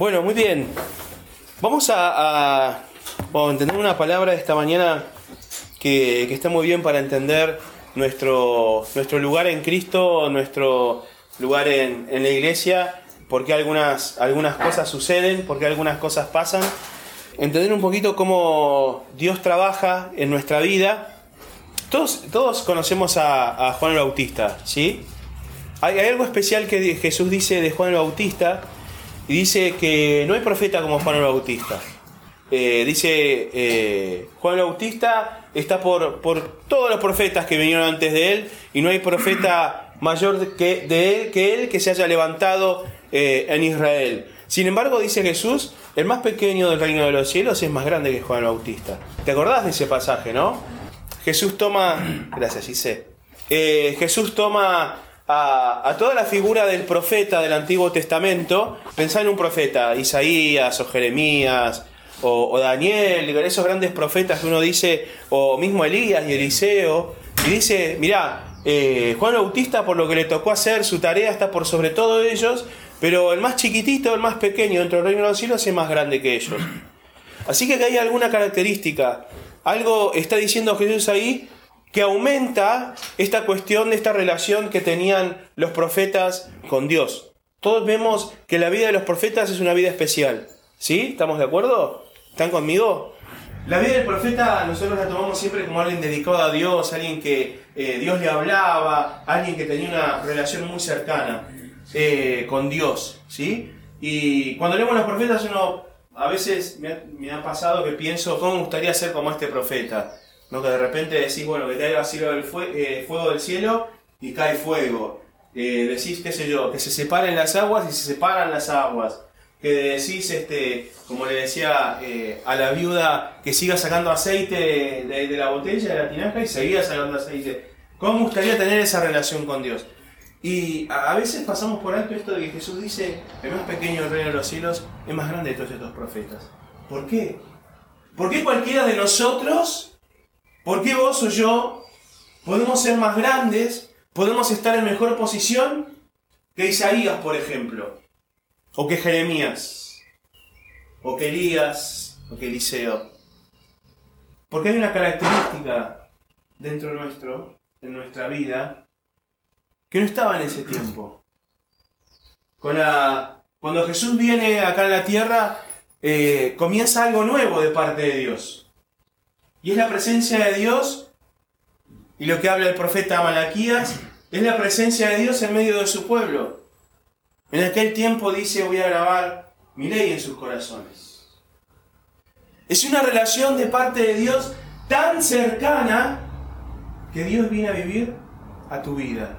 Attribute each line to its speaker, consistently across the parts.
Speaker 1: Bueno, muy bien. Vamos a, entender una palabra esta mañana que, está muy bien para entender nuestro, nuestro lugar en Cristo, nuestro lugar en, en la iglesia, por qué algunas, algunas cosas suceden, por qué algunas cosas pasan. Entender un poquito cómo Dios trabaja en nuestra vida. Todos, todos conocemos a, a Juan el Bautista, ¿sí? Hay, hay algo especial que Jesús dice de Juan el Bautista y dice que no hay profeta como Juan el Bautista. Eh, dice eh, Juan el Bautista está por, por todos los profetas que vinieron antes de él y no hay profeta mayor que, de él que se haya levantado eh, en Israel. Sin embargo, dice Jesús, el más pequeño del reino de los cielos es más grande que Juan el Bautista. ¿Te acordás de ese pasaje, no? Jesús toma, gracias, Ise. Jesús toma a, toda la figura del profeta del Antiguo Testamento, pensá en un profeta, Isaías o Jeremías o, Daniel, esos grandes profetas que uno dice, o mismo Elías y Eliseo, y dice, mirá, eh, Juan Bautista por lo que le tocó hacer, su tarea está por sobre todo ellos, pero el más chiquitito, el más pequeño dentro del reino de los cielos es más grande que ellos. Así que hay alguna característica, algo está diciendo Jesús ahí que aumenta esta cuestión de esta relación que tenían los profetas con Dios. Todos vemos que la vida de los profetas es una vida especial. ¿Sí? ¿Estamos de acuerdo? ¿Están conmigo? La vida del profeta nosotros la tomamos siempre como alguien dedicado a Dios, alguien que eh, Dios le hablaba, alguien que tenía una relación muy cercana eh, con Dios. ¿sí? Y cuando leemos los profetas uno a veces me ha, me ha pasado que pienso, ¿cómo me gustaría ser como este profeta? ¿No? Que de repente decís, bueno, que caiga el eh, fuego del cielo y cae fuego. Eh, decís, qué sé yo, que se separen las aguas y se separan las aguas. Que decís, este, como le decía eh, a la viuda, que siga sacando aceite de, la botella, de la tinaja y seguía sacando aceite. ¿Cómo gustaría tener esa relación con Dios? Y a, veces pasamos por alto esto de que Jesús dice, el más pequeño reino de los cielos es más grande de todos estos profetas. ¿Por qué? ¿Por qué cualquiera de nosotros ¿Por qué vos o yo podemos ser más grandes, podemos estar en mejor posición que Isaías, por ejemplo? O que Jeremías, o que Elías, o que Eliseo. Porque hay una característica dentro nuestro, en nuestra vida, que no estaba en ese tiempo. Cuando Jesús viene acá en la tierra, eh, comienza algo nuevo de parte de Dios. Y es la presencia de Dios, y lo que habla el profeta Malaquías, es la presencia de Dios en medio de su pueblo. En aquel tiempo dice, voy a grabar mi ley en sus corazones. Es una relación de parte de Dios tan cercana que Dios viene a vivir a tu vida.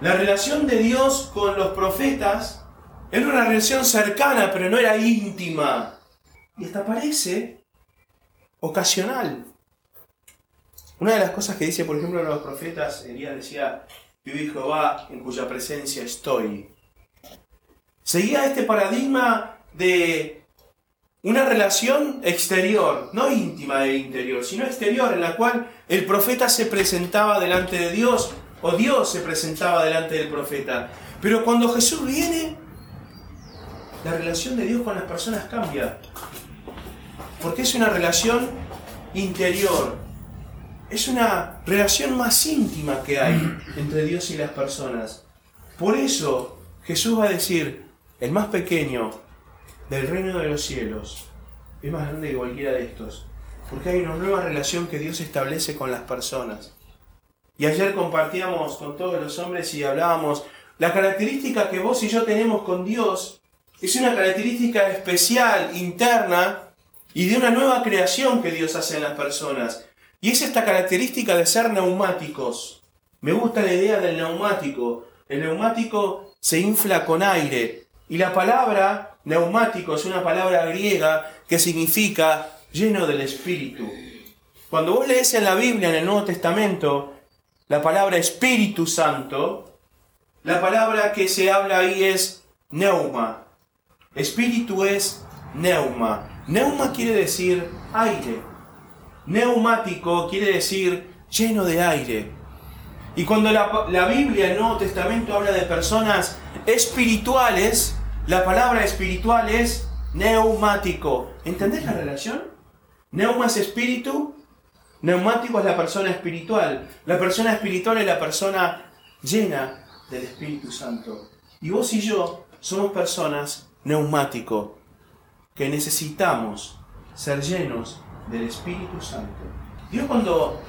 Speaker 1: La relación de Dios con los profetas era una relación cercana, pero no era íntima. Y hasta parece ocasional. Una de las cosas que dice, por ejemplo, los profetas, Elías decía, vive Jehová en cuya presencia estoy. Seguía este paradigma de una relación exterior, no íntima de interior, sino exterior, en la cual el profeta se presentaba delante de Dios o Dios se presentaba delante del profeta. Pero cuando Jesús viene, la relación de Dios con las personas cambia. Porque es una relación interior. Es una relación más íntima que hay entre Dios y las personas. Por eso Jesús va a decir, el más pequeño del reino de los cielos es más grande que cualquiera de estos. Porque hay una nueva relación que Dios establece con las personas. Y ayer compartíamos con todos los hombres y hablábamos, la característica que vos y yo tenemos con Dios es una característica especial, interna, y de una nueva creación que Dios hace en las personas. Y es esta característica de ser neumáticos. Me gusta la idea del neumático. El neumático se infla con aire. Y la palabra neumático es una palabra griega que significa lleno del Espíritu. Cuando vos lees en la Biblia, en el Nuevo Testamento, la palabra Espíritu Santo, la palabra que se habla ahí es neuma. Espíritu es neuma. Neuma quiere decir aire. Neumático quiere decir lleno de aire. Y cuando la, Biblia, el Nuevo Testamento, habla de personas espirituales, la palabra espiritual es neumático. ¿Entendés la relación? Neuma es espíritu, neumático es la persona espiritual. La persona espiritual es la persona llena del Espíritu Santo. Y vos y yo somos personas neumático, que necesitamos ser llenos del Espíritu Santo. Dios cuando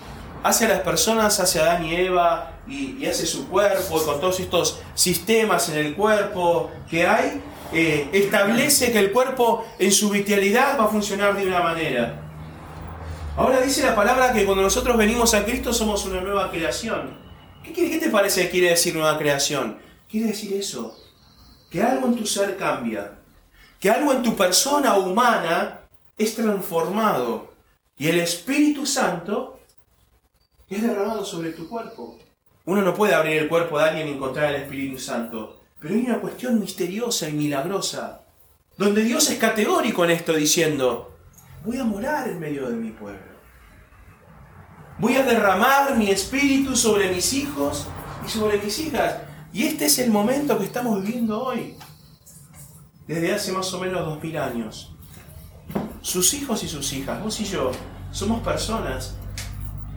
Speaker 1: hace a las personas, hace a Adán y Eva y, hace su cuerpo con todos estos sistemas en el cuerpo que hay, eh, establece que el cuerpo en su vitalidad va a funcionar de una manera. Ahora dice la palabra que cuando nosotros venimos a Cristo somos una nueva creación. ¿Qué, qué te parece que quiere decir nueva creación? Quiere decir eso, que algo en tu ser cambia, que algo en tu persona humana es transformado y el Espíritu Santo es derramado sobre tu cuerpo. Uno no puede abrir el cuerpo de alguien y encontrar el Espíritu Santo, pero hay una cuestión misteriosa y milagrosa, donde Dios es categórico en esto diciendo, voy a morar en medio de mi pueblo. Voy a derramar mi espíritu sobre mis hijos y sobre mis hijas. Y este es el momento que estamos viviendo hoy, desde hace más o menos dos mil años. Sus hijos y sus hijas, vos y yo, somos personas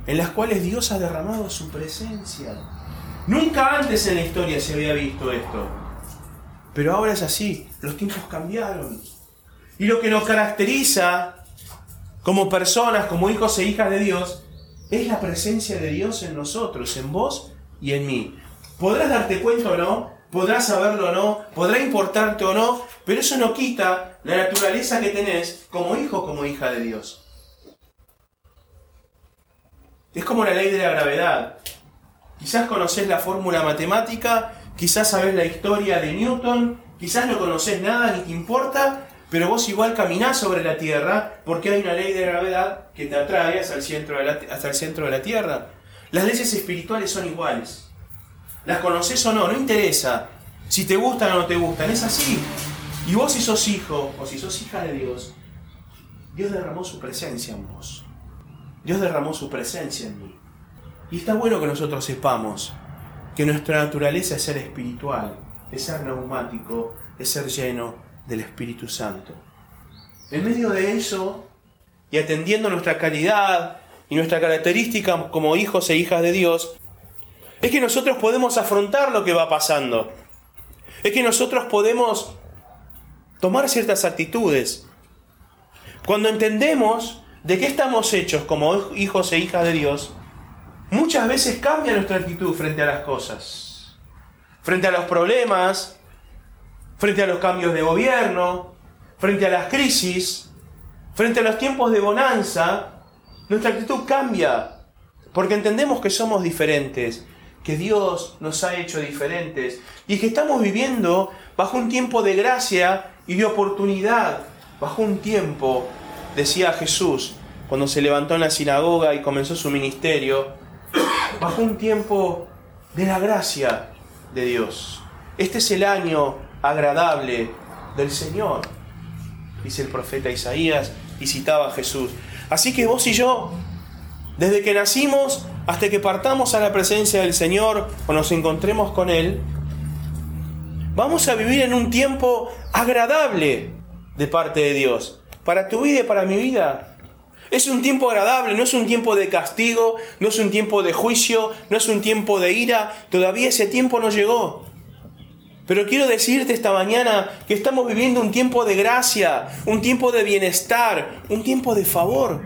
Speaker 1: en las cuales Dios ha derramado su presencia. Nunca antes en la historia se había visto esto. Pero ahora es así, los tiempos cambiaron. Y lo que nos caracteriza como personas, como hijos e hijas de Dios, es la presencia de Dios en nosotros, en vos y en mí. Podrás darte cuenta o no, podrás saberlo o no, podrá importarte o no, pero eso no quita la naturaleza que tenés como hijo, como hija de Dios. Es como la ley de la gravedad. Quizás conoces la fórmula matemática, quizás sabes la historia de Newton, quizás no conoces nada ni te importa, pero vos igual caminás sobre la Tierra porque hay una ley de gravedad que te atrae hasta el centro de la, hasta el centro de la Tierra. Las leyes espirituales son iguales. Las conoces o no, no interesa. Si te gustan o no te gustan, es así. Y vos si sos hijo o si sos hija de Dios, Dios derramó su presencia en vos. Dios derramó su presencia en mí. Y está bueno que nosotros sepamos que nuestra naturaleza es ser espiritual, es ser neumático, es ser lleno del Espíritu Santo. En medio de eso, y atendiendo nuestra calidad y nuestra característica como hijos e hijas de Dios, es que nosotros podemos afrontar lo que va pasando. Es que nosotros podemos tomar ciertas actitudes. Cuando entendemos de qué estamos hechos como hijos e hijas de Dios, muchas veces cambia nuestra actitud frente a las cosas. Frente a los problemas, frente a los cambios de gobierno, frente a las crisis, frente a los tiempos de bonanza, nuestra actitud cambia, porque entendemos que somos diferentes, que Dios nos ha hecho diferentes y que estamos viviendo bajo un tiempo de gracia y de oportunidad, bajo un tiempo, decía Jesús, cuando se levantó en la sinagoga y comenzó su ministerio, bajo un tiempo de la gracia de Dios. Este es el año agradable del Señor, dice el profeta Isaías y citaba a Jesús. Así que vos y yo, desde que nacimos hasta que partamos a la presencia del Señor o nos encontremos con Él, vamos a vivir en un tiempo agradable de parte de Dios. Para tu vida y para mi vida. Es un tiempo agradable, no es un tiempo de castigo, no es un tiempo de juicio, no es un tiempo de ira. Todavía ese tiempo no llegó. Pero quiero decirte esta mañana que estamos viviendo un tiempo de gracia, un tiempo de bienestar, un tiempo de favor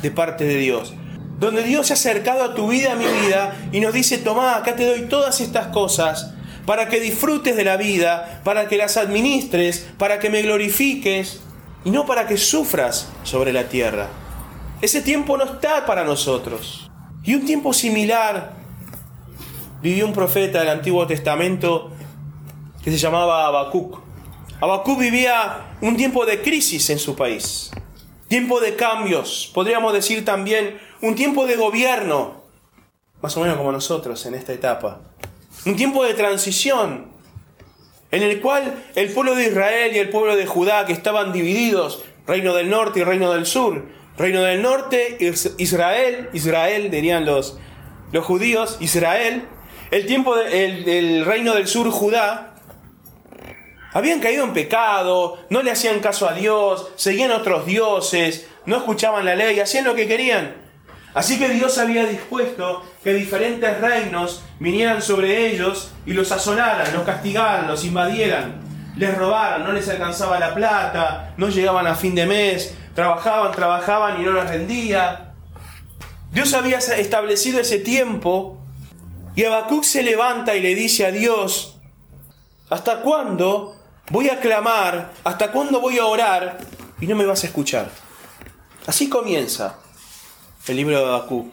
Speaker 1: de parte de Dios. Donde Dios se ha acercado a tu vida, a mi vida, y nos dice, toma, acá te doy todas estas cosas para que disfrutes de la vida, para que las administres, para que me glorifiques, y no para que sufras sobre la tierra. Ese tiempo no está para nosotros. Y un tiempo similar vivió un profeta del Antiguo Testamento que se llamaba Habacuc. Habacuc vivía un tiempo de crisis en su país, tiempo de cambios, podríamos decir también un tiempo de gobierno, más o menos como nosotros en esta etapa, un tiempo de transición, en el cual el pueblo de Israel y el pueblo de Judá, que estaban divididos, reino del norte y reino del sur, reino del norte, Israel, Israel dirían los, los judíos, Israel, el tiempo del reino del sur, Judá, Habían caído en pecado, no le hacían caso a Dios, seguían otros dioses, no escuchaban la ley, hacían lo que querían. Así que Dios había dispuesto que diferentes reinos vinieran sobre ellos y los asolaran, los castigaran, los invadieran, les robaran, no les alcanzaba la plata, no llegaban a fin de mes, trabajaban, trabajaban y no les rendía. Dios había establecido ese tiempo y Habacuc se levanta y le dice a Dios, ¿hasta cuándo voy a clamar? ¿Hasta cuándo voy a orar? Y no me vas a escuchar. Así comienza el libro de Habacuc.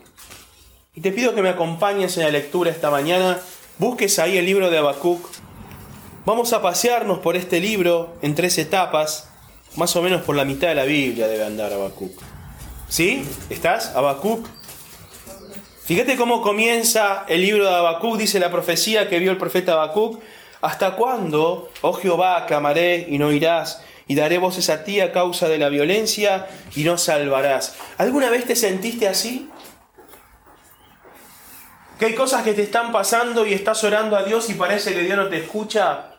Speaker 1: Y te pido que me acompañes en la lectura esta mañana. Busques ahí el libro de Habacuc. Vamos a pasearnos por este libro en tres etapas. Más o menos por la mitad de la Biblia debe andar Habacuc. ¿Sí? ¿Estás? Habacuc. Fíjate cómo comienza el libro de Habacuc, dice la profecía que vio el profeta Habacuc. ¿Hasta cuándo, oh Jehová, clamaré y no irás? Y daré voces a ti a causa de la violencia y no salvarás. ¿Alguna vez te sentiste así? Que hay cosas que te están pasando y estás orando a Dios y parece que Dios no te escucha.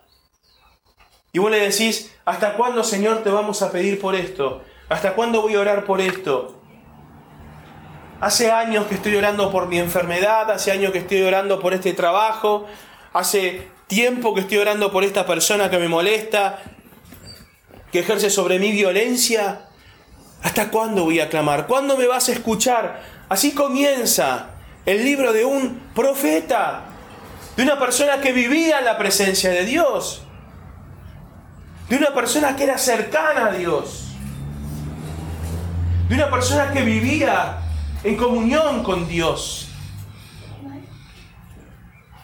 Speaker 1: Y vos le decís, ¿hasta cuándo Señor te vamos a pedir por esto? ¿Hasta cuándo voy a orar por esto? Hace años que estoy orando por mi enfermedad, hace años que estoy orando por este trabajo, hace tiempo que estoy orando por esta persona que me molesta, que ejerce sobre mí violencia. ¿Hasta cuándo voy a clamar? ¿Cuándo me vas a escuchar? Así comienza el libro de un profeta, de una persona que vivía en la presencia de Dios, de una persona que era cercana a Dios, de una persona que vivía en comunión con Dios.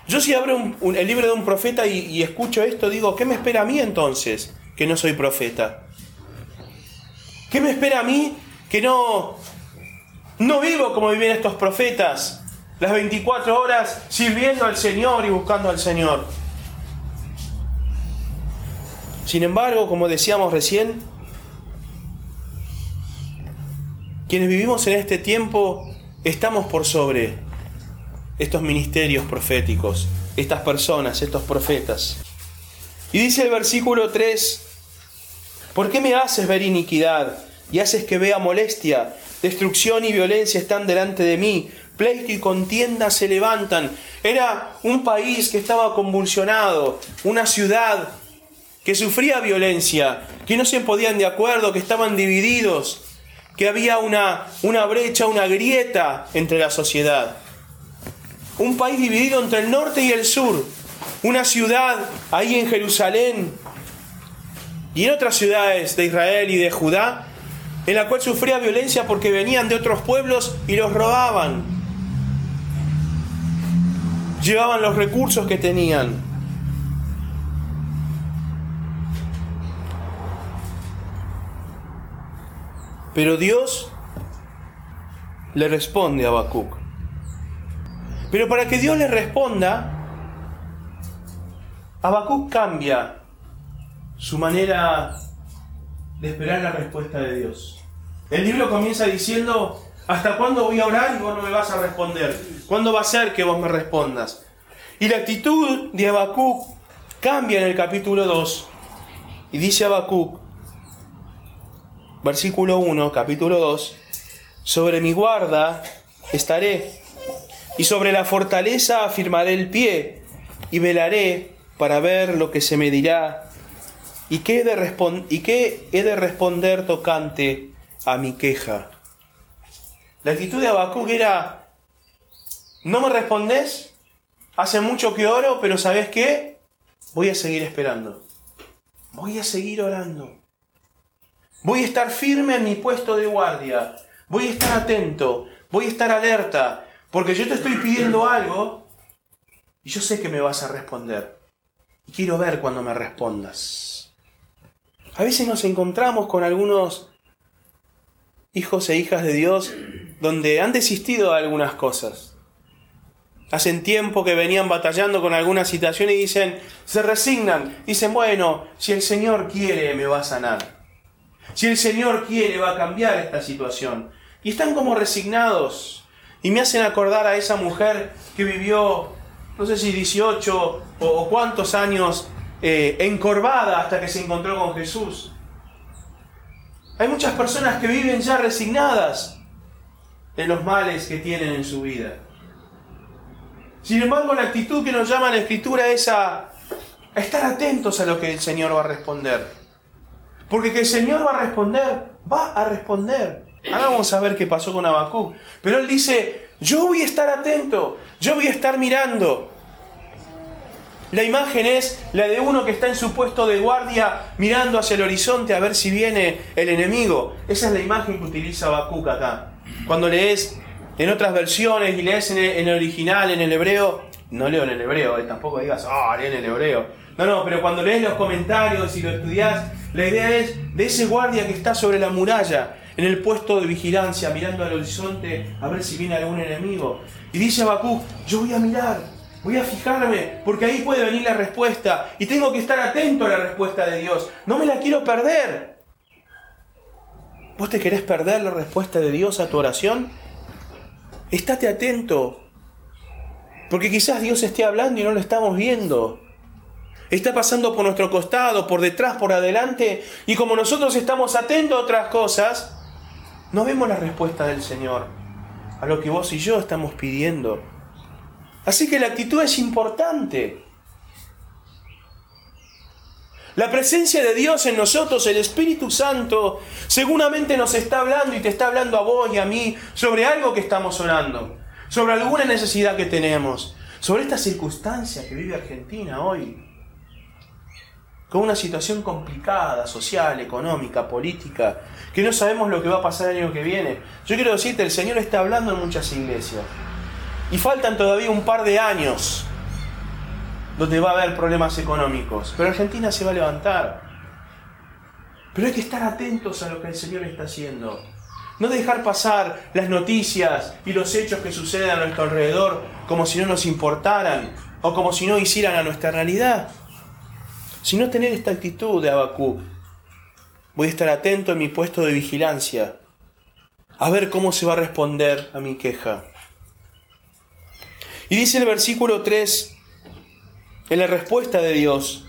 Speaker 1: Yo si abro el libro de un profeta y, y escucho esto, digo, ¿qué me espera a mí entonces que no soy profeta? ¿Qué me espera a mí que no, no vivo como viven estos profetas? Las 24 horas sirviendo al Señor y buscando al Señor. Sin embargo, como decíamos recién, Quienes vivimos en este tiempo estamos por sobre estos ministerios proféticos, estas personas, estos profetas. Y dice el versículo 3, ¿por qué me haces ver iniquidad y haces que vea molestia? Destrucción y violencia están delante de mí, pleito y contienda se levantan. Era un país que estaba convulsionado, una ciudad que sufría violencia, que no se podían de acuerdo, que estaban divididos que había una, una brecha, una grieta entre la sociedad. Un país dividido entre el norte y el sur. Una ciudad ahí en Jerusalén y en otras ciudades de Israel y de Judá, en la cual sufría violencia porque venían de otros pueblos y los robaban. Llevaban los recursos que tenían. Pero Dios le responde a Habacuc. Pero para que Dios le responda, Habacuc cambia su manera de esperar la respuesta de Dios. El libro comienza diciendo, ¿hasta cuándo voy a orar y vos no me vas a responder? ¿Cuándo va a ser que vos me respondas? Y la actitud de Habacuc cambia en el capítulo 2. Y dice Habacuc, versículo 1, capítulo 2, sobre mi guarda estaré, y sobre la fortaleza afirmaré el pie, y velaré para ver lo que se me dirá, y qué he de, y qué he de responder tocante a mi queja. La actitud de Habacuc era, no me respondes, hace mucho que oro, pero ¿sabes qué? Voy a seguir esperando. Voy a seguir orando. Voy a estar firme en mi puesto de guardia. Voy a estar atento. Voy a estar alerta. Porque yo te estoy pidiendo algo y yo sé que me vas a responder. Y quiero ver cuando me respondas. A veces nos encontramos con algunos hijos e hijas de Dios donde han desistido de algunas cosas. Hacen tiempo que venían batallando con alguna situación y dicen, se resignan, dicen, bueno, si el Señor quiere me va a sanar. Si el Señor quiere, va a cambiar esta situación. Y están como resignados. Y me hacen acordar a esa mujer que vivió, no sé si 18 o, cuántos años eh, encorvada hasta que se encontró con Jesús. Hay muchas personas que viven ya resignadas en los males que tienen en su vida. Sin embargo, la actitud que nos llama la Escritura es a, estar atentos a lo que el Señor va a responder. Porque que el Señor va a responder, va a responder. Ahora vamos a ver qué pasó con Abacú. Pero él dice, yo voy a estar atento, yo voy a estar mirando. La imagen es la de uno que está en su puesto de guardia mirando hacia el horizonte a ver si viene el enemigo. Esa es la imagen que utiliza Habacuc acá. Cuando lees en otras versiones y lees en el, original, en el hebreo, no leo en el hebreo, eh, tampoco digas, ah, leo en el hebreo. No, no, pero cuando lees los comentarios y lo estudias, la idea es de ese guardia que está sobre la muralla, en el puesto de vigilancia, mirando al horizonte a ver si viene algún enemigo. Y dice Habacuc, yo voy a mirar, voy a fijarme, porque ahí puede venir la respuesta y tengo que estar atento a la respuesta de Dios. No me la quiero perder. ¿Vos te querés perder la respuesta de Dios a tu oración? Estate atento, porque quizás Dios esté hablando y no lo estamos viendo. Está pasando por nuestro costado, por detrás, por adelante, y como nosotros estamos atentos a otras cosas, no vemos la respuesta del Señor a lo que vos y yo estamos pidiendo. Así que la actitud es importante. La presencia de Dios en nosotros, el Espíritu Santo, seguramente nos está hablando y te está hablando a vos y a mí sobre algo que estamos orando, sobre alguna necesidad que tenemos, sobre esta circunstancia que vive Argentina hoy, con una situación complicada, social, económica, política, que no sabemos lo que va a pasar el año que viene. Yo quiero decirte, el Señor está hablando en muchas iglesias. Y faltan todavía un par de años donde va a haber problemas económicos. Pero Argentina se va a levantar. Pero hay que estar atentos a lo que el Señor está haciendo. No dejar pasar las noticias y los hechos que suceden a nuestro alrededor como si no nos importaran o como si no hicieran a nuestra realidad. Sino tener esta actitud de Abacú. Voy a estar atento en mi puesto de vigilancia a ver cómo se va a responder a mi queja. Y dice el versículo 3, en la respuesta de Dios,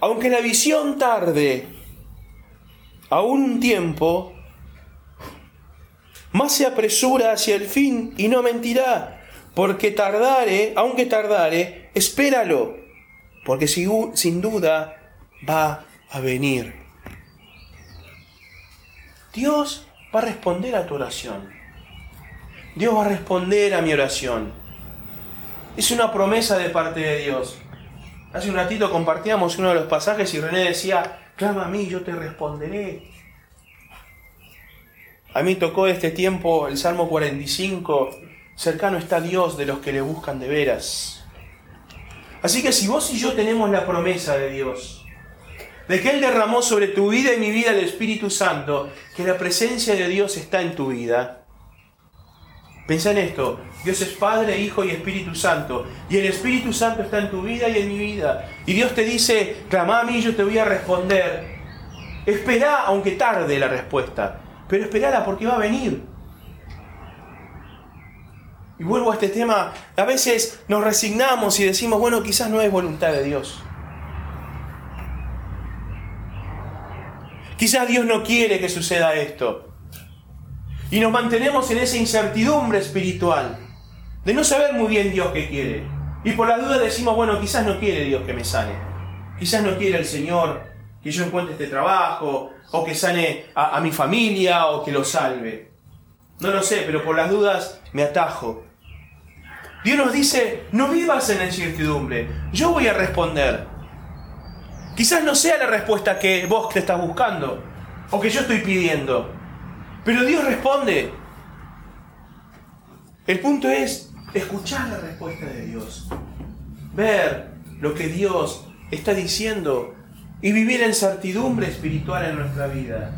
Speaker 1: aunque la visión tarde a un tiempo, más se apresura hacia el fin y no mentirá, porque tardare, aunque tardare, espéralo, porque sin duda va a venir. Dios va a responder a tu oración. Dios va a responder a mi oración. Es una promesa de parte de Dios. Hace un ratito compartíamos uno de los pasajes y René decía, clama a mí, yo te responderé. A mí tocó este tiempo el Salmo 45, cercano está Dios de los que le buscan de veras. Así que si vos y yo tenemos la promesa de Dios, de que Él derramó sobre tu vida y mi vida el Espíritu Santo, que la presencia de Dios está en tu vida, Pensá en esto, Dios es Padre, Hijo y Espíritu Santo. Y el Espíritu Santo está en tu vida y en mi vida. Y Dios te dice, clama a mí, yo te voy a responder. Espera, aunque tarde la respuesta. Pero esperala porque va a venir. Y vuelvo a este tema, a veces nos resignamos y decimos, bueno, quizás no es voluntad de Dios. Quizás Dios no quiere que suceda esto. Y nos mantenemos en esa incertidumbre espiritual, de no saber muy bien Dios qué quiere. Y por la duda decimos, bueno, quizás no quiere Dios que me sane. Quizás no quiere el Señor que yo encuentre este trabajo, o que sane a, a mi familia, o que lo salve. No lo sé, pero por las dudas me atajo. Dios nos dice, no vivas en la incertidumbre, yo voy a responder. Quizás no sea la respuesta que vos te estás buscando, o que yo estoy pidiendo, pero Dios responde. El punto es escuchar la respuesta de Dios. Ver lo que Dios está diciendo y vivir en certidumbre espiritual en nuestra vida.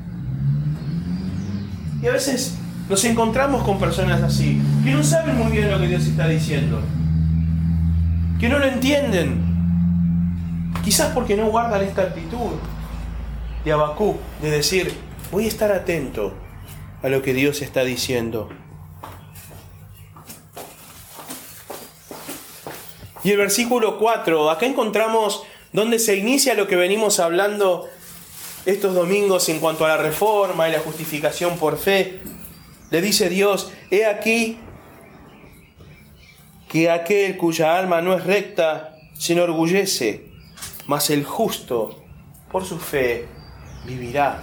Speaker 1: Y a veces nos encontramos con personas así, que no saben muy bien lo que Dios está diciendo, que no lo entienden, quizás porque no guardan esta actitud de Abacú, de decir, voy a estar atento a lo que Dios está diciendo. Y el versículo 4, acá encontramos donde se inicia lo que venimos hablando estos domingos en cuanto a la reforma y la justificación por fe. Le dice Dios, he aquí que aquel cuya alma no es recta se enorgullece, mas el justo por su fe vivirá.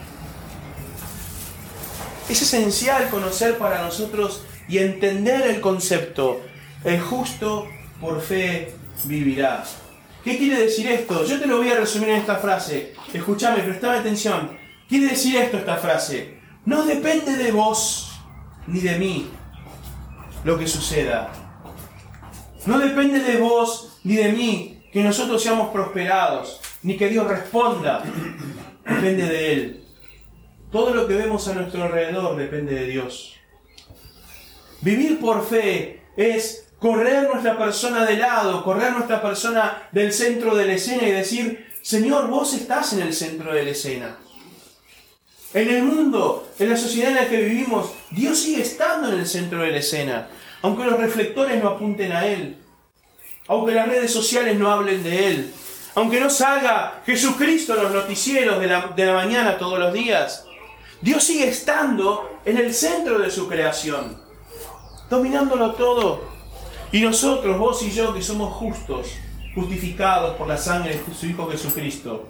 Speaker 1: Es esencial conocer para nosotros y entender el concepto, el justo por fe vivirá. ¿Qué quiere decir esto? Yo te lo voy a resumir en esta frase. Escúchame, prestame atención. Quiere decir esto esta frase. No depende de vos ni de mí lo que suceda. No depende de vos ni de mí que nosotros seamos prosperados, ni que Dios responda. Depende de Él. Todo lo que vemos a nuestro alrededor depende de Dios. Vivir por fe es correr nuestra persona de lado, correr nuestra persona del centro de la escena y decir, Señor, vos estás en el centro de la escena. En el mundo, en la sociedad en la que vivimos, Dios sigue estando en el centro de la escena, aunque los reflectores no apunten a Él, aunque las redes sociales no hablen de Él, aunque no salga Jesucristo en los noticieros de la, de la mañana todos los días. Dios sigue estando en el centro de su creación, dominándolo todo. Y nosotros, vos y yo, que somos justos, justificados por la sangre de su Hijo Jesucristo,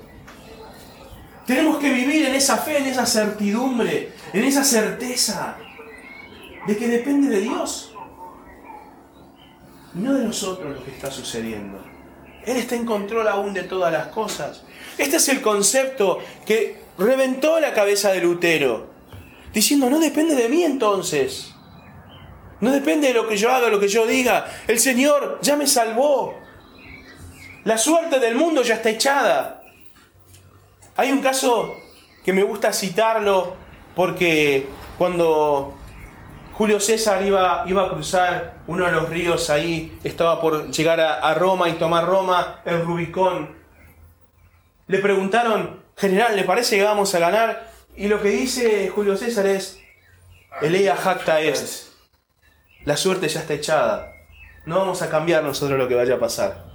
Speaker 1: tenemos que vivir en esa fe, en esa certidumbre, en esa certeza de que depende de Dios. No de nosotros lo que está sucediendo. Él está en control aún de todas las cosas. Este es el concepto que reventó la cabeza de Lutero, diciendo, no depende de mí entonces. No depende de lo que yo haga, lo que yo diga. El Señor ya me salvó. La suerte del mundo ya está echada. Hay un caso que me gusta citarlo porque cuando Julio César iba, iba a cruzar uno de los ríos ahí, estaba por llegar a, Roma y tomar Roma, el Rubicón, le preguntaron, general, ¿le parece que vamos a ganar? Y lo que dice Julio César es, Elea jacta est. La suerte ya está echada. No vamos a cambiar nosotros lo que vaya a pasar.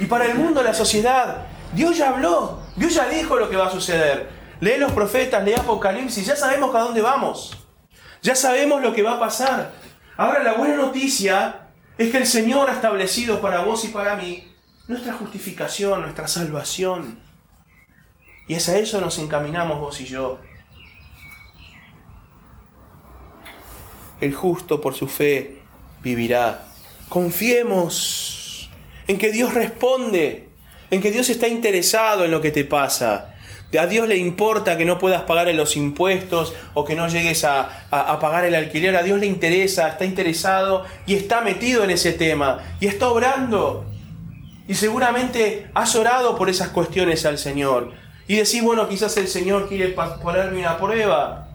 Speaker 1: Y para el mundo, la sociedad, Dios ya habló, Dios ya dijo lo que va a suceder. Lee los profetas, lee Apocalipsis, ya sabemos a dónde vamos. Ya sabemos lo que va a pasar. Ahora la buena noticia es que el Señor ha establecido para vos y para mí nuestra justificación, nuestra salvación. Y es a eso nos encaminamos vos y yo. El justo por su fe vivirá. Confiemos en que Dios responde, en que Dios está interesado en lo que te pasa. A Dios le importa que no puedas pagar los impuestos o que no llegues a, pagar el alquiler. A Dios le interesa, está interesado y está metido en ese tema y está obrando. Y seguramente has orado por esas cuestiones al Señor. Y decís, bueno, quizás el Señor quiere ponerme una prueba.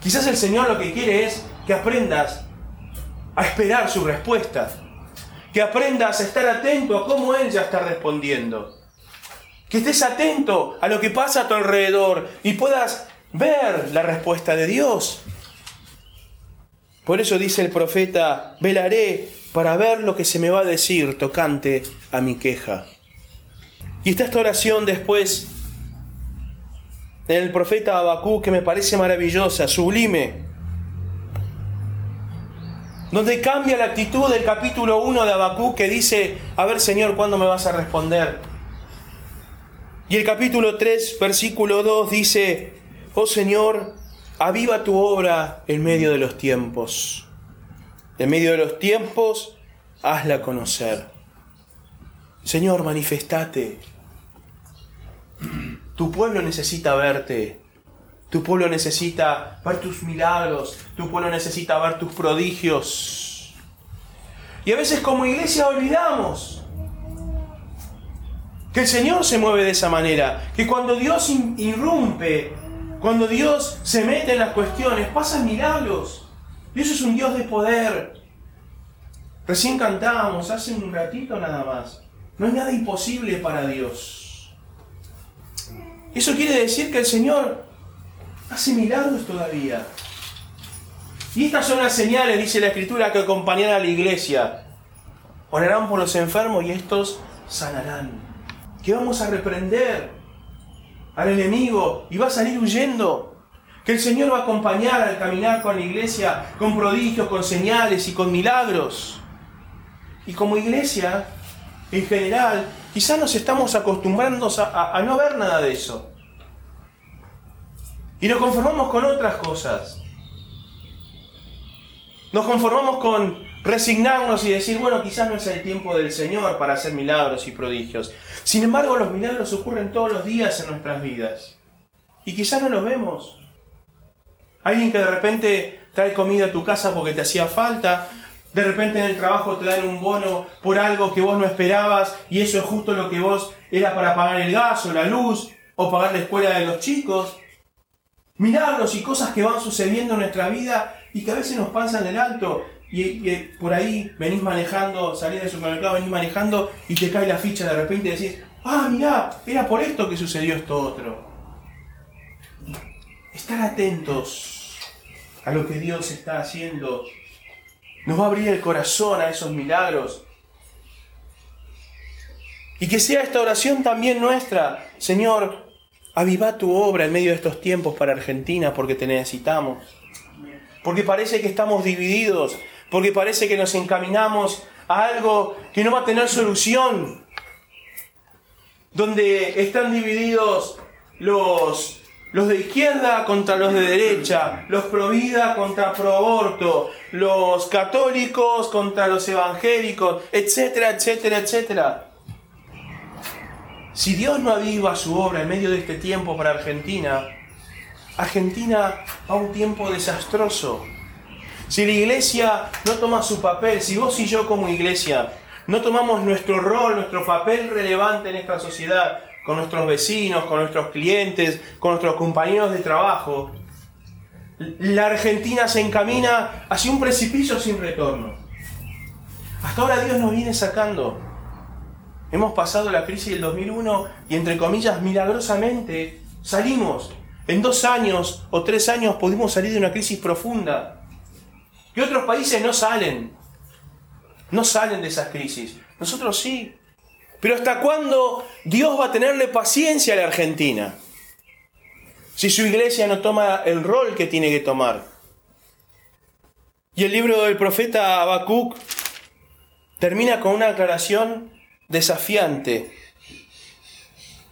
Speaker 1: Quizás el Señor lo que quiere es que aprendas a esperar su respuesta. Que aprendas a estar atento a cómo Él ya está respondiendo. Que estés atento a lo que pasa a tu alrededor y puedas ver la respuesta de Dios. Por eso dice el profeta, velaré para ver lo que se me va a decir tocante a mi queja. Y está esta oración después en el profeta Abacú que me parece maravillosa, sublime, donde cambia la actitud del capítulo 1 de Abacú que dice, a ver Señor, ¿cuándo me vas a responder? Y el capítulo 3, versículo 2 dice, oh Señor, aviva tu obra en medio de los tiempos. En medio de los tiempos, hazla conocer. Señor, manifestate. Tu pueblo necesita verte. Tu pueblo necesita ver tus milagros. Tu pueblo necesita ver tus prodigios. Y a veces como iglesia olvidamos que el Señor se mueve de esa manera. Que cuando Dios irrumpe, cuando Dios se mete en las cuestiones, pasan milagros. Dios es un Dios de poder. Recién cantábamos hace un ratito nada más. No hay nada imposible para Dios. Eso quiere decir que el Señor hace milagros todavía. Y estas son las señales, dice la Escritura, que acompañarán a la iglesia. Orarán por los enfermos y estos sanarán, que vamos a reprender al enemigo y va a salir huyendo. Que el Señor va a acompañar al caminar con la iglesia con prodigios, con señales y con milagros. Y como iglesia, en general, quizás nos estamos acostumbrando a, a no ver nada de eso. Y nos conformamos con otras cosas. Nos conformamos con resignarnos y decir, bueno, quizás no es el tiempo del Señor para hacer milagros y prodigios. Sin embargo, los milagros ocurren todos los días en nuestras vidas. Y quizás no los vemos. Alguien que de repente trae comida a tu casa porque te hacía falta, de repente en el trabajo te dan un bono por algo que vos no esperabas y eso es justo lo que vos era para pagar el gas o la luz o pagar la escuela de los chicos. Milagros y cosas que van sucediendo en nuestra vida y que a veces nos pasan del alto y, por ahí venís manejando, salís del supermercado, venís manejando y te cae la ficha de repente y decís, ah, mirá, era por esto que sucedió esto otro. Estar atentos a lo que Dios está haciendo nos va a abrir el corazón a esos milagros. Y que sea esta oración también nuestra. Señor, aviva tu obra en medio de estos tiempos para Argentina porque te necesitamos. Porque parece que estamos divididos. Porque parece que nos encaminamos a algo que no va a tener solución. Donde están divididos los los de izquierda contra los de derecha, los pro vida contra pro aborto, los católicos contra los evangélicos, etcétera, etcétera, etcétera. Si Dios no aviva su obra en medio de este tiempo para Argentina, Argentina va a un tiempo desastroso. Si la iglesia no toma su papel, si vos y yo como iglesia no tomamos nuestro rol, nuestro papel relevante en esta sociedad, con nuestros vecinos, con nuestros clientes, con nuestros compañeros de trabajo, la Argentina se encamina hacia un precipicio sin retorno. Hasta ahora Dios nos viene sacando. Hemos pasado la crisis del 2001 y entre comillas milagrosamente salimos. En dos años o tres años pudimos salir de una crisis profunda. Que otros países no salen. No salen de esas crisis. Nosotros sí. Pero ¿hasta cuándo Dios va a tenerle paciencia a la Argentina? Si su iglesia no toma el rol que tiene que tomar. Y el libro del profeta Habacuc termina con una aclaración desafiante.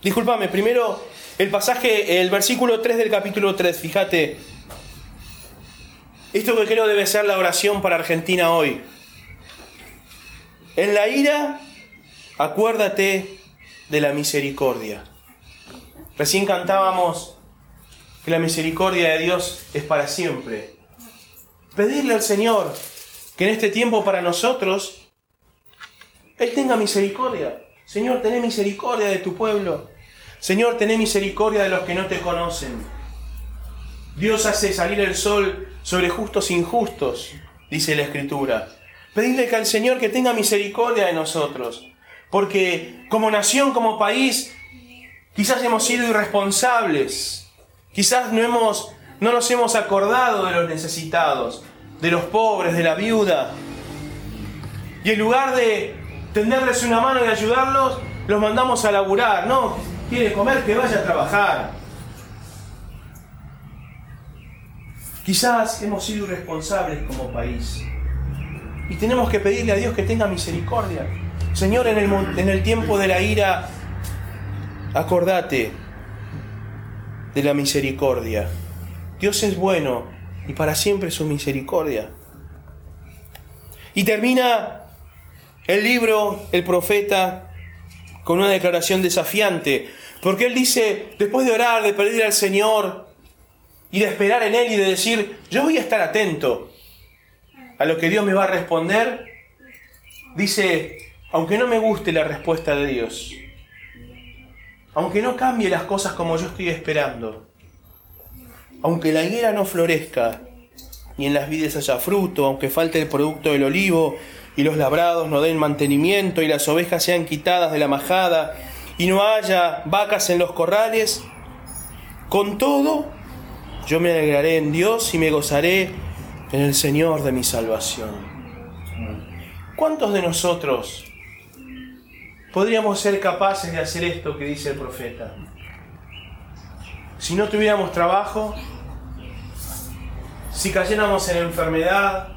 Speaker 1: Disculpame, primero el pasaje, el versículo 3 del capítulo 3, fíjate. Esto que creo debe ser la oración para Argentina hoy. En la ira acuérdate de la misericordia. Recién cantábamos que la misericordia de Dios es para siempre. Pedirle al Señor que en este tiempo para nosotros, Él tenga misericordia. Señor, tené misericordia de tu pueblo. Señor, tené misericordia de los que no te conocen. Dios hace salir el sol sobre justos e injustos, dice la Escritura. Pedirle que al Señor que tenga misericordia de nosotros. Porque como nación, como país, quizás hemos sido irresponsables. Quizás no, hemos, no nos hemos acordado de los necesitados, de los pobres, de la viuda. Y en lugar de tenderles una mano y ayudarlos, los mandamos a laburar. No, quiere comer, que vaya a trabajar. Quizás hemos sido irresponsables como país. Y tenemos que pedirle a Dios que tenga misericordia. Señor, en el, en el tiempo de la ira, acordate de la misericordia. Dios es bueno y para siempre su misericordia. Y termina el libro, el profeta, con una declaración desafiante, porque él dice, después de orar, de pedir al Señor y de esperar en Él y de decir, yo voy a estar atento a lo que Dios me va a responder, dice, aunque no me guste la respuesta de Dios, aunque no cambie las cosas como yo estoy esperando, aunque la higuera no florezca, ni en las vides haya fruto, aunque falte el producto del olivo, y los labrados no den mantenimiento, y las ovejas sean quitadas de la majada, y no haya vacas en los corrales, con todo, yo me alegraré en Dios y me gozaré en el Señor de mi salvación. ¿Cuántos de nosotros podríamos ser capaces de hacer esto que dice el profeta? Si no tuviéramos trabajo, si cayéramos en enfermedad,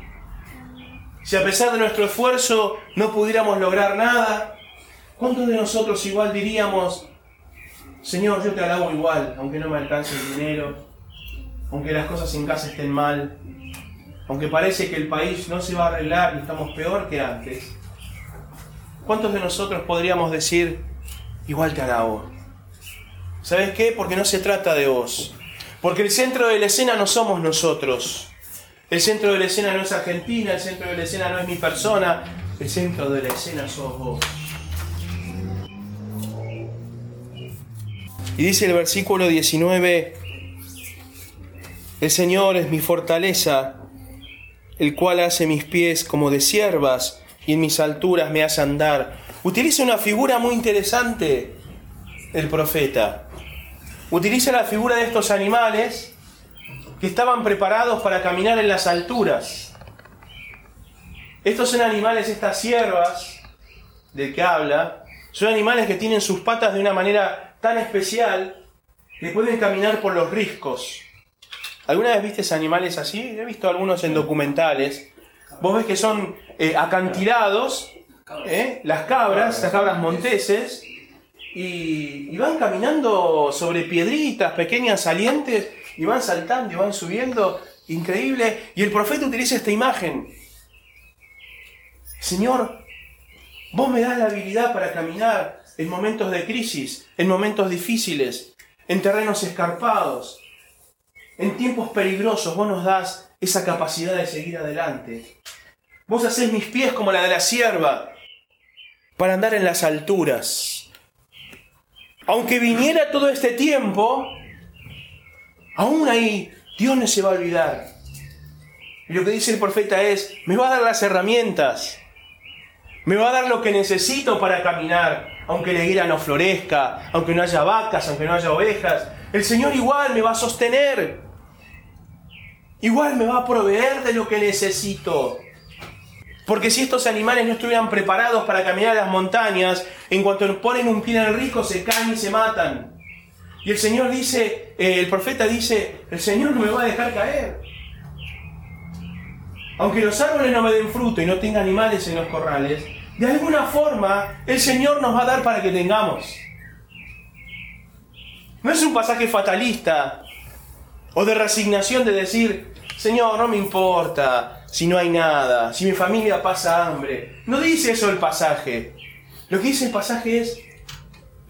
Speaker 1: si a pesar de nuestro esfuerzo no pudiéramos lograr nada, ¿cuántos de nosotros igual diríamos, Señor, yo te alabo igual, aunque no me alcance el dinero, aunque las cosas en casa estén mal, aunque parece que el país no se va a arreglar y estamos peor que antes? ¿Cuántos de nosotros podríamos decir, igual te alabo? ¿Sabes qué? Porque no se trata de vos. Porque el centro de la escena no somos nosotros. El centro de la escena no es Argentina, el centro de la escena no es mi persona, el centro de la escena sos vos. Y dice el versículo 19, el Señor es mi fortaleza, el cual hace mis pies como de siervas y en mis alturas me hace andar. Utiliza una figura muy interesante el profeta. Utiliza la figura de estos animales que estaban preparados para caminar en las alturas. Estos son animales, estas siervas de que habla, son animales que tienen sus patas de una manera tan especial que pueden caminar por los riscos. ¿Alguna vez viste animales así? He visto algunos en documentales. Vos ves que son eh, acantilados, ¿eh? las cabras, las cabras monteses, y, van caminando sobre piedritas, pequeñas salientes, y van saltando y van subiendo. Increíble. Y el profeta utiliza esta imagen. Señor, vos me das la habilidad para caminar en momentos de crisis, en momentos difíciles, en terrenos escarpados, en tiempos peligrosos. Vos nos das esa capacidad de seguir adelante. Vos hacés mis pies como la de la sierva para andar en las alturas aunque viniera todo este tiempo, aún ahí Dios no se va a olvidar. Y lo que dice el profeta es, me va a dar las herramientas, me va a dar lo que necesito para caminar, aunque la higuera no florezca, aunque no haya vacas, aunque no haya ovejas. El Señor igual me va a sostener, igual me va a proveer de lo que necesito. Porque si estos animales no estuvieran preparados para caminar a las montañas, en cuanto ponen un pie en el se caen y se matan. Y el Señor dice, eh, el profeta dice, el Señor no me va a dejar caer. Aunque los árboles no me den fruto y no tenga animales en los corrales, de alguna forma el Señor nos va a dar para que tengamos. No es un pasaje fatalista o de resignación de decir, Señor, no me importa, si no hay nada, si mi familia pasa hambre. No dice eso el pasaje. Lo que dice el pasaje es,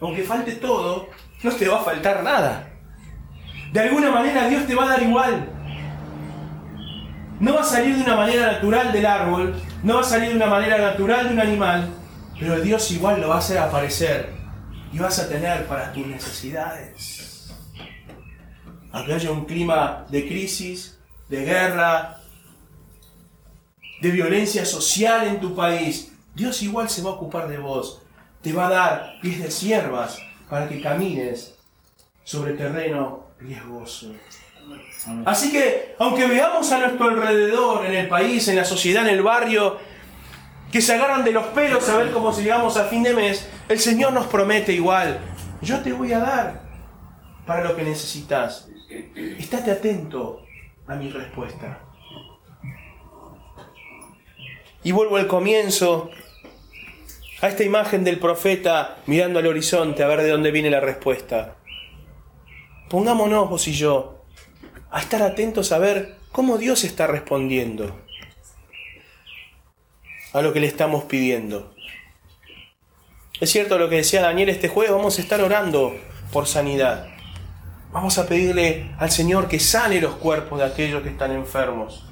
Speaker 1: aunque falte todo, no te va a faltar nada. De alguna manera Dios te va a dar igual. No va a salir de una manera natural del árbol, no va a salir de una manera natural de un animal, pero Dios igual lo va a hacer aparecer y vas a tener para tus necesidades. Aunque haya un clima de crisis, de guerra, de violencia social en tu país, Dios igual se va a ocupar de vos. Te va a dar pies de siervas para que camines sobre terreno riesgoso. Así que, aunque veamos a nuestro alrededor, en el país, en la sociedad, en el barrio, que se agarran de los pelos a ver cómo llegamos a fin de mes, el Señor nos promete igual, yo te voy a dar para lo que necesitas. Estate atento a mi respuesta. Y vuelvo al comienzo, a esta imagen del profeta mirando al horizonte a ver de dónde viene la respuesta. Pongámonos vos y yo a estar atentos a ver cómo Dios está respondiendo a lo que le estamos pidiendo. Es cierto lo que decía Daniel este jueves, vamos a estar orando por sanidad. Vamos a pedirle al Señor que sane los cuerpos de aquellos que están enfermos.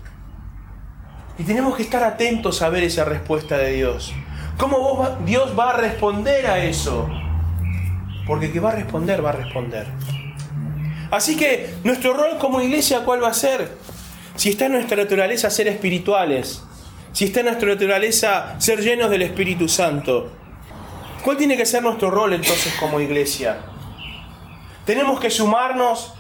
Speaker 1: Y tenemos que estar atentos a ver esa respuesta de Dios. ¿Cómo Dios va a responder a eso? Porque que va a responder, va a responder. Así que nuestro rol como iglesia, ¿cuál va a ser? Si está en nuestra naturaleza ser espirituales, si está en nuestra naturaleza ser llenos del Espíritu Santo, ¿cuál tiene que ser nuestro rol entonces como iglesia? Tenemos que sumarnos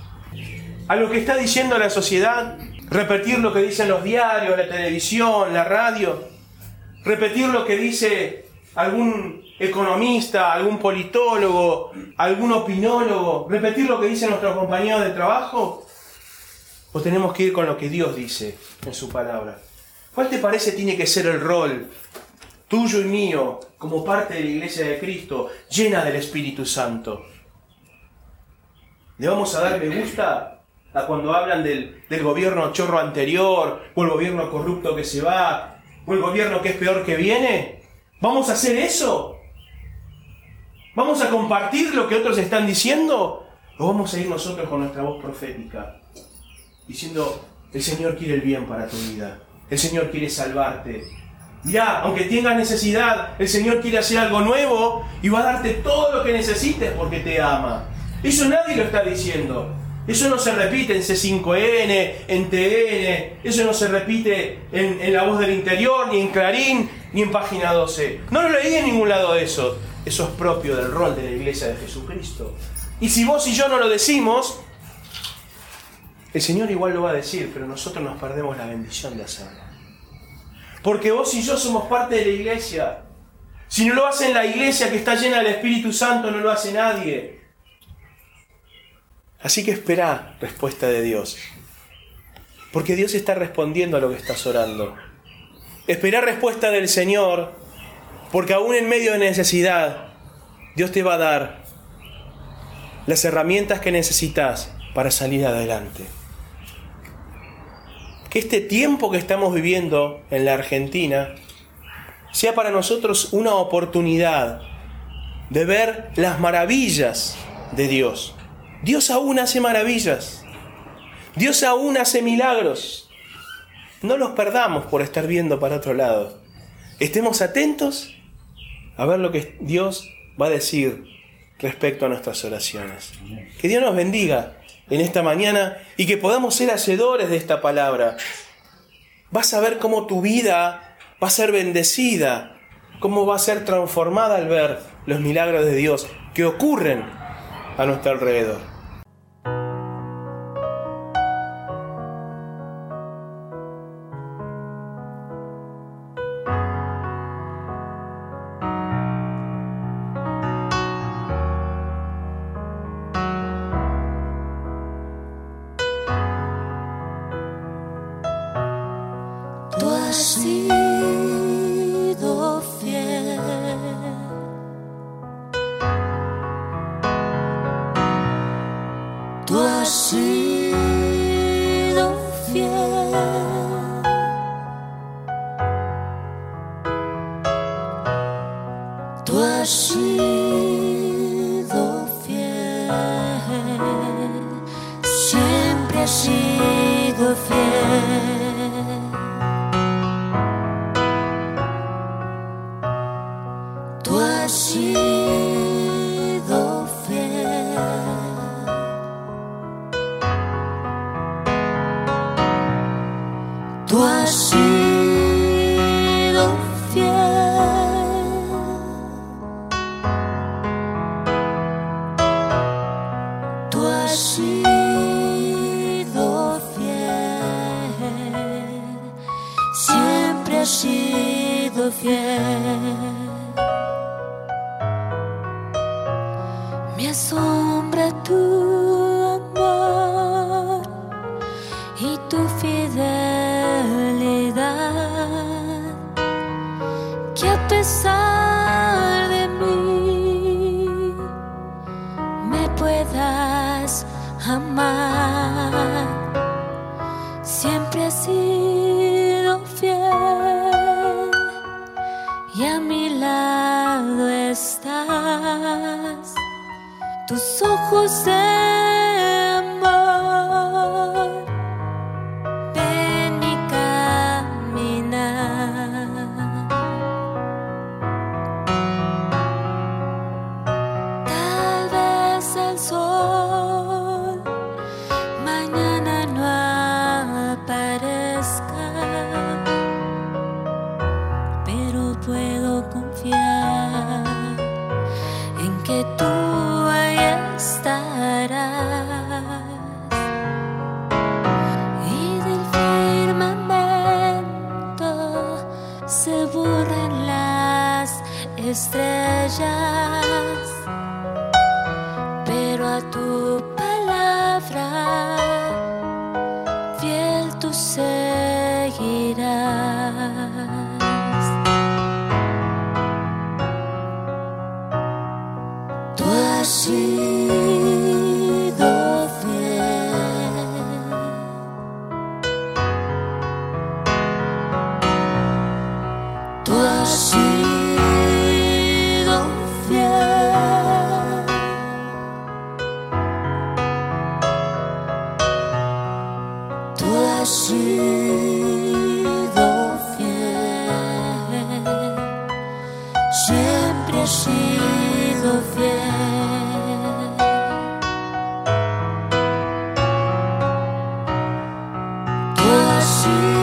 Speaker 1: a lo que está diciendo la sociedad, repetir lo que dicen los diarios, la televisión, la radio, repetir lo que dice algún economista, algún politólogo, algún opinólogo, repetir lo que dicen nuestros compañeros de trabajo? ¿O tenemos que ir con lo que Dios dice en su palabra? ¿Cuál te parece tiene que ser el rol tuyo y mío como parte de la iglesia de Cristo, llena del Espíritu Santo? ¿Le vamos a dar me gusta a cuando hablan del, del gobierno chorro anterior, o el gobierno corrupto que se va, o el gobierno que es peor que viene? ¿Vamos a hacer eso? ¿Vamos a compartir lo que otros están diciendo? ¿O vamos a ir nosotros con nuestra voz profética? Diciendo, el Señor quiere el bien para tu vida. El Señor quiere salvarte. Ya, aunque tengas necesidad, el Señor quiere hacer algo nuevo y va a darte todo lo que necesites porque te ama. Eso nadie lo está diciendo. Eso no se repite en C5N, en TN, eso no se repite en, La Voz del Interior, ni en Clarín, ni en Página 12. No lo leí en ningún lado de eso. Eso es propio del rol de la Iglesia de Jesucristo. Y si vos y yo no lo decimos, el Señor igual lo va a decir, pero nosotros nos perdemos la bendición de hacerlo. Porque vos y yo somos parte de la iglesia. Si no lo hace la iglesia que está llena del Espíritu Santo, no lo hace nadie. Así que espera respuesta de Dios. Porque Dios está respondiendo a lo que estás orando. Espera respuesta del Señor, porque aún en medio de necesidad, Dios te va a dar las herramientas que necesitas para salir adelante. Que este tiempo que estamos viviendo en la Argentina sea para nosotros una oportunidad de ver las maravillas de Dios Dios aún hace maravillas. Dios aún hace milagros. No los perdamos por estar viendo para otro lado. Estemos atentos a ver lo que Dios va a decir respecto a nuestras oraciones. Que Dios nos bendiga en esta mañana y que podamos ser hacedores de esta palabra. Vas a ver cómo tu vida va a ser bendecida, cómo va a ser transformada al ver los milagros de Dios que ocurren a nuestro alrededor.
Speaker 2: Has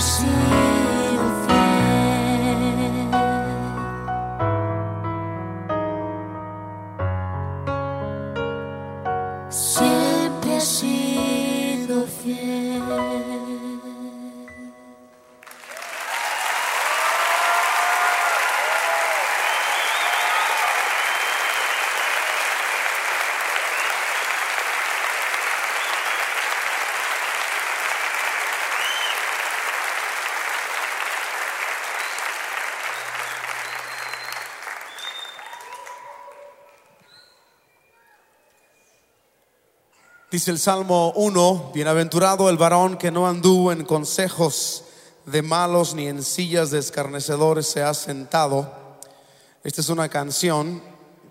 Speaker 2: Siempre
Speaker 3: Dice el Salmo 1, bienaventurado el varón que no anduvo en consejos de malos ni en sillas de escarnecedores se ha sentado. Esta es una canción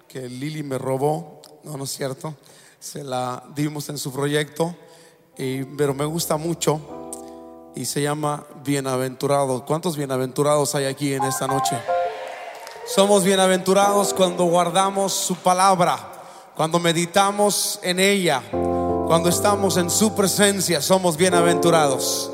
Speaker 3: que Lili me robó, no, no es cierto, se la dimos en su proyecto, pero me gusta mucho y se llama Bienaventurado. ¿Cuántos bienaventurados hay aquí en esta noche? Somos bienaventurados cuando guardamos su palabra, cuando meditamos en ella, cuando estamos en su presencia, somos bienaventurados.